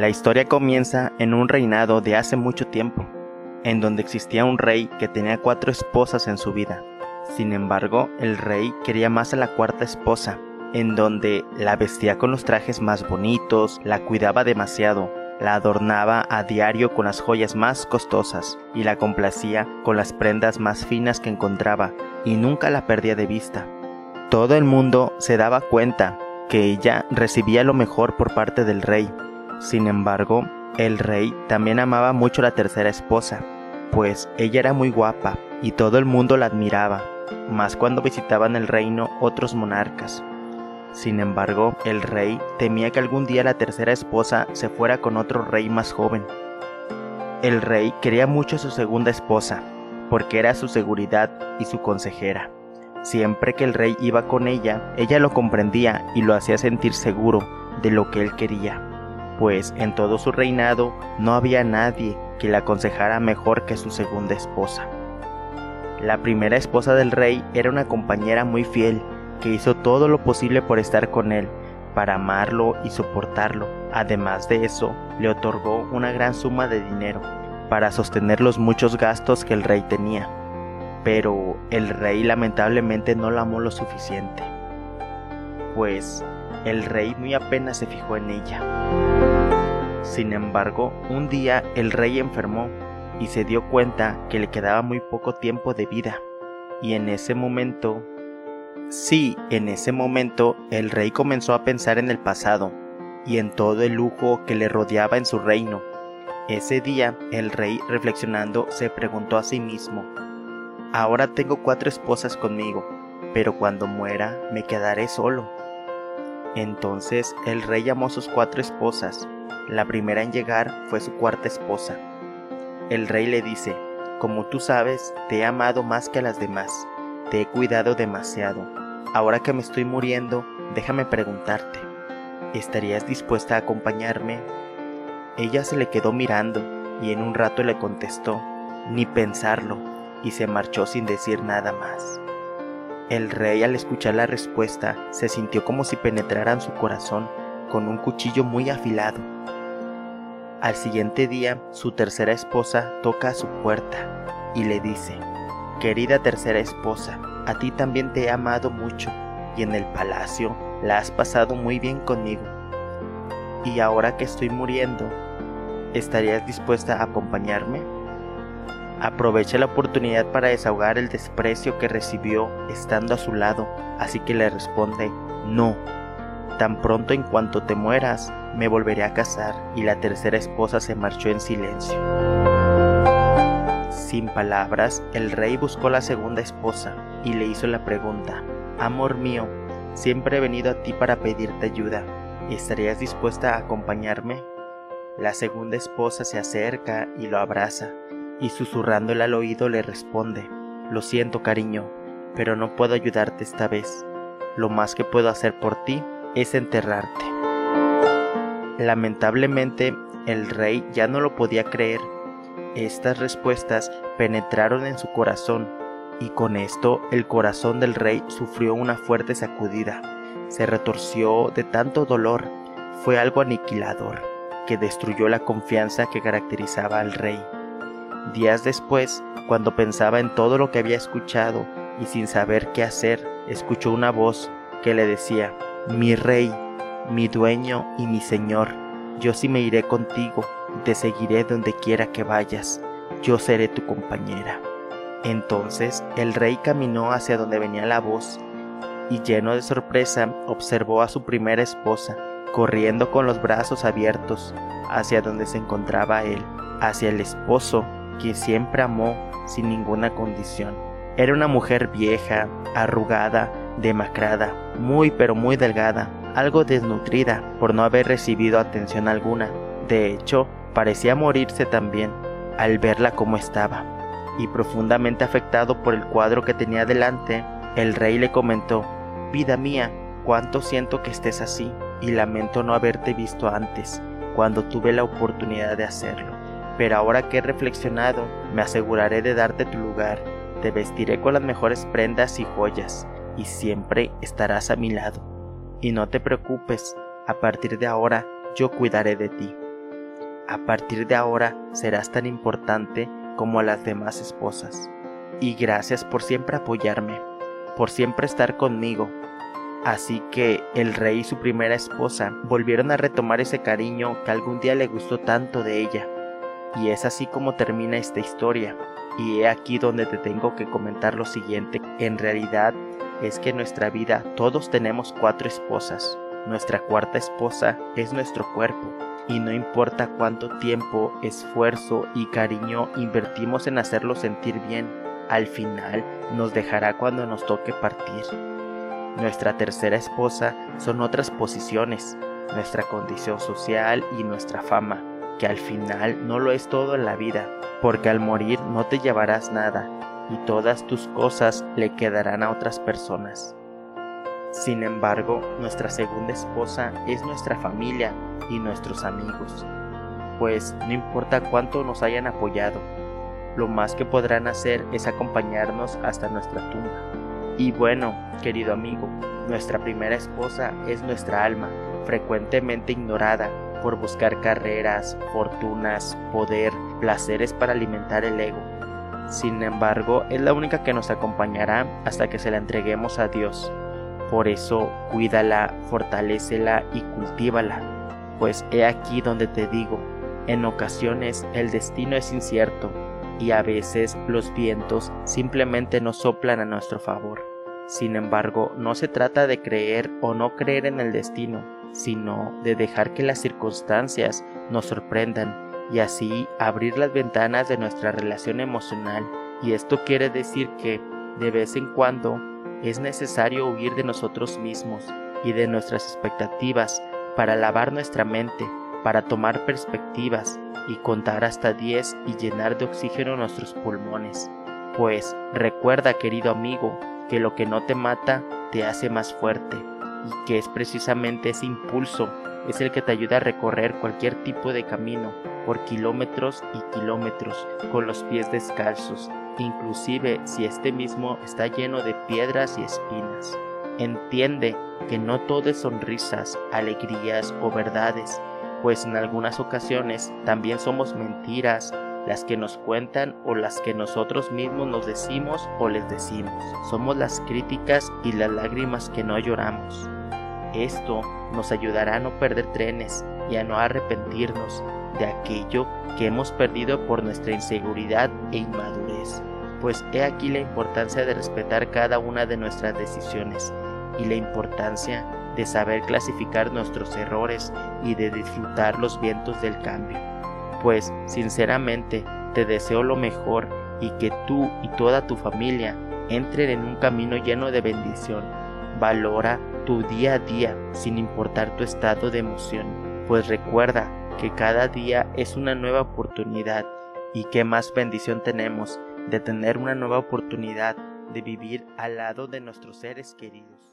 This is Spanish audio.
La historia comienza en un reinado de hace mucho tiempo, en donde existía un rey que tenía cuatro esposas en su vida. Sin embargo, el rey quería más a la cuarta esposa, en donde la vestía con los trajes más bonitos, la cuidaba demasiado, la adornaba a diario con las joyas más costosas y la complacía con las prendas más finas que encontraba y nunca la perdía de vista. Todo el mundo se daba cuenta que ella recibía lo mejor por parte del rey. Sin embargo, el rey también amaba mucho a la tercera esposa, pues ella era muy guapa y todo el mundo la admiraba, más cuando visitaban el reino otros monarcas. Sin embargo, el rey temía que algún día la tercera esposa se fuera con otro rey más joven. El rey quería mucho a su segunda esposa, porque era su seguridad y su consejera. Siempre que el rey iba con ella, ella lo comprendía y lo hacía sentir seguro de lo que él quería, pues en todo su reinado no había nadie que le aconsejara mejor que su segunda esposa. La primera esposa del rey era una compañera muy fiel que hizo todo lo posible por estar con él, para amarlo y soportarlo. Además de eso, le otorgó una gran suma de dinero para sostener los muchos gastos que el rey tenía. Pero el rey lamentablemente no la amó lo suficiente, pues el rey muy apenas se fijó en ella. Sin embargo, un día el rey enfermó y se dio cuenta que le quedaba muy poco tiempo de vida, y en ese momento Sí, en ese momento el rey comenzó a pensar en el pasado y en todo el lujo que le rodeaba en su reino. Ese día el rey reflexionando se preguntó a sí mismo, Ahora tengo cuatro esposas conmigo, pero cuando muera me quedaré solo. Entonces el rey llamó a sus cuatro esposas. La primera en llegar fue su cuarta esposa. El rey le dice, Como tú sabes, te he amado más que a las demás, te he cuidado demasiado Ahora que me estoy muriendo, déjame preguntarte, ¿estarías dispuesta a acompañarme? Ella se le quedó mirando y en un rato le contestó, ni pensarlo, y se marchó sin decir nada más. El rey al escuchar la respuesta se sintió como si penetraran su corazón con un cuchillo muy afilado. Al siguiente día, su tercera esposa toca a su puerta y le dice, Querida tercera esposa, a ti también te he amado mucho y en el palacio la has pasado muy bien conmigo. Y ahora que estoy muriendo, ¿estarías dispuesta a acompañarme? Aprovecha la oportunidad para desahogar el desprecio que recibió estando a su lado, así que le responde, no. Tan pronto en cuanto te mueras, me volveré a casar y la tercera esposa se marchó en silencio. Sin palabras, el rey buscó la segunda esposa y le hizo la pregunta, Amor mío, siempre he venido a ti para pedirte ayuda. ¿Estarías dispuesta a acompañarme? La segunda esposa se acerca y lo abraza, y susurrándole al oído le responde, Lo siento, cariño, pero no puedo ayudarte esta vez. Lo más que puedo hacer por ti es enterrarte. Lamentablemente, el rey ya no lo podía creer estas respuestas penetraron en su corazón y con esto el corazón del rey sufrió una fuerte sacudida. Se retorció de tanto dolor. Fue algo aniquilador que destruyó la confianza que caracterizaba al rey. Días después, cuando pensaba en todo lo que había escuchado y sin saber qué hacer, escuchó una voz que le decía, Mi rey, mi dueño y mi señor, yo sí me iré contigo te seguiré donde quiera que vayas, yo seré tu compañera. Entonces el rey caminó hacia donde venía la voz y lleno de sorpresa observó a su primera esposa, corriendo con los brazos abiertos hacia donde se encontraba él, hacia el esposo que siempre amó sin ninguna condición. Era una mujer vieja, arrugada, demacrada, muy pero muy delgada, algo desnutrida por no haber recibido atención alguna. De hecho, Parecía morirse también al verla como estaba, y profundamente afectado por el cuadro que tenía delante, el rey le comentó, Vida mía, cuánto siento que estés así, y lamento no haberte visto antes, cuando tuve la oportunidad de hacerlo. Pero ahora que he reflexionado, me aseguraré de darte tu lugar, te vestiré con las mejores prendas y joyas, y siempre estarás a mi lado. Y no te preocupes, a partir de ahora yo cuidaré de ti. a partir de ahora serás tan importante como las demás esposas. Y gracias por siempre apoyarme, por siempre estar conmigo. Así que el rey y su primera esposa volvieron a retomar ese cariño que algún día le gustó tanto de ella. Y es así como termina esta historia. Y he aquí donde te tengo que comentar lo siguiente. En realidad es que en nuestra vida todos tenemos cuatro esposas. Nuestra cuarta esposa es nuestro cuerpo. Y no importa cuánto tiempo, esfuerzo y cariño invertimos en hacerlo sentir bien, al final nos dejará cuando nos toque partir. Nuestra tercera esposa son otras posiciones, nuestra condición social y nuestra fama, que al final no lo es todo en la vida, porque al morir no te llevarás nada, y todas tus cosas le quedarán a otras personas. Sin embargo, nuestra segunda esposa es nuestra familia y nuestros amigos, pues no importa cuánto nos hayan apoyado, lo más que podrán hacer es acompañarnos hasta nuestra tumba. Y bueno, querido amigo, nuestra primera esposa es nuestra alma, frecuentemente ignorada por buscar carreras, fortunas, poder, placeres para alimentar el ego sin embargo, es la única que nos acompañará hasta que se la entreguemos a Dios. Por eso, cuídala, fortalécela y cultívala, pues he aquí donde te digo, en ocasiones el destino es incierto y a veces los vientos simplemente no soplan a nuestro favor. Sin embargo, no se trata de creer o no creer en el destino, sino de dejar que las circunstancias nos sorprendan y así abrir las ventanas de nuestra relación emocional. Y esto quiere decir que de vez en cuando es necesario huir de nosotros mismos y de nuestras expectativas para lavar nuestra mente, para tomar perspectivas y contar hasta 10 y llenar de oxígeno nuestros pulmones. Pues recuerda, querido amigo, que lo que no te mata te hace más fuerte y que es precisamente ese impulso es el que te ayuda a recorrer cualquier tipo de camino por kilómetros y kilómetros con los pies descalzos, inclusive si este mismo está lleno de piedras y espinas. Entiende que no todo es sonrisas, alegrías o verdades, pues en algunas ocasiones también somos mentiras las que nos cuentan o las que nosotros mismos nos decimos o les decimos. Somos las críticas y las lágrimas que no lloramos. Esto nos ayudará a no perder trenes y a no arrepentirnos de aquello que hemos perdido por nuestra inseguridad e inmadurez. Pues he aquí la importancia de respetar cada una de nuestras decisiones y la importancia de saber clasificar nuestros errores y de disfrutar los vientos del cambio. Pues sinceramente te deseo lo mejor y que tú y toda tu familia entren en un camino lleno de bendición. Valora tu día a día sin importar tu estado de emoción, pues recuerda que cada día es una nueva oportunidad y qué más bendición tenemos de tener una nueva oportunidad de vivir al lado de nuestros seres queridos.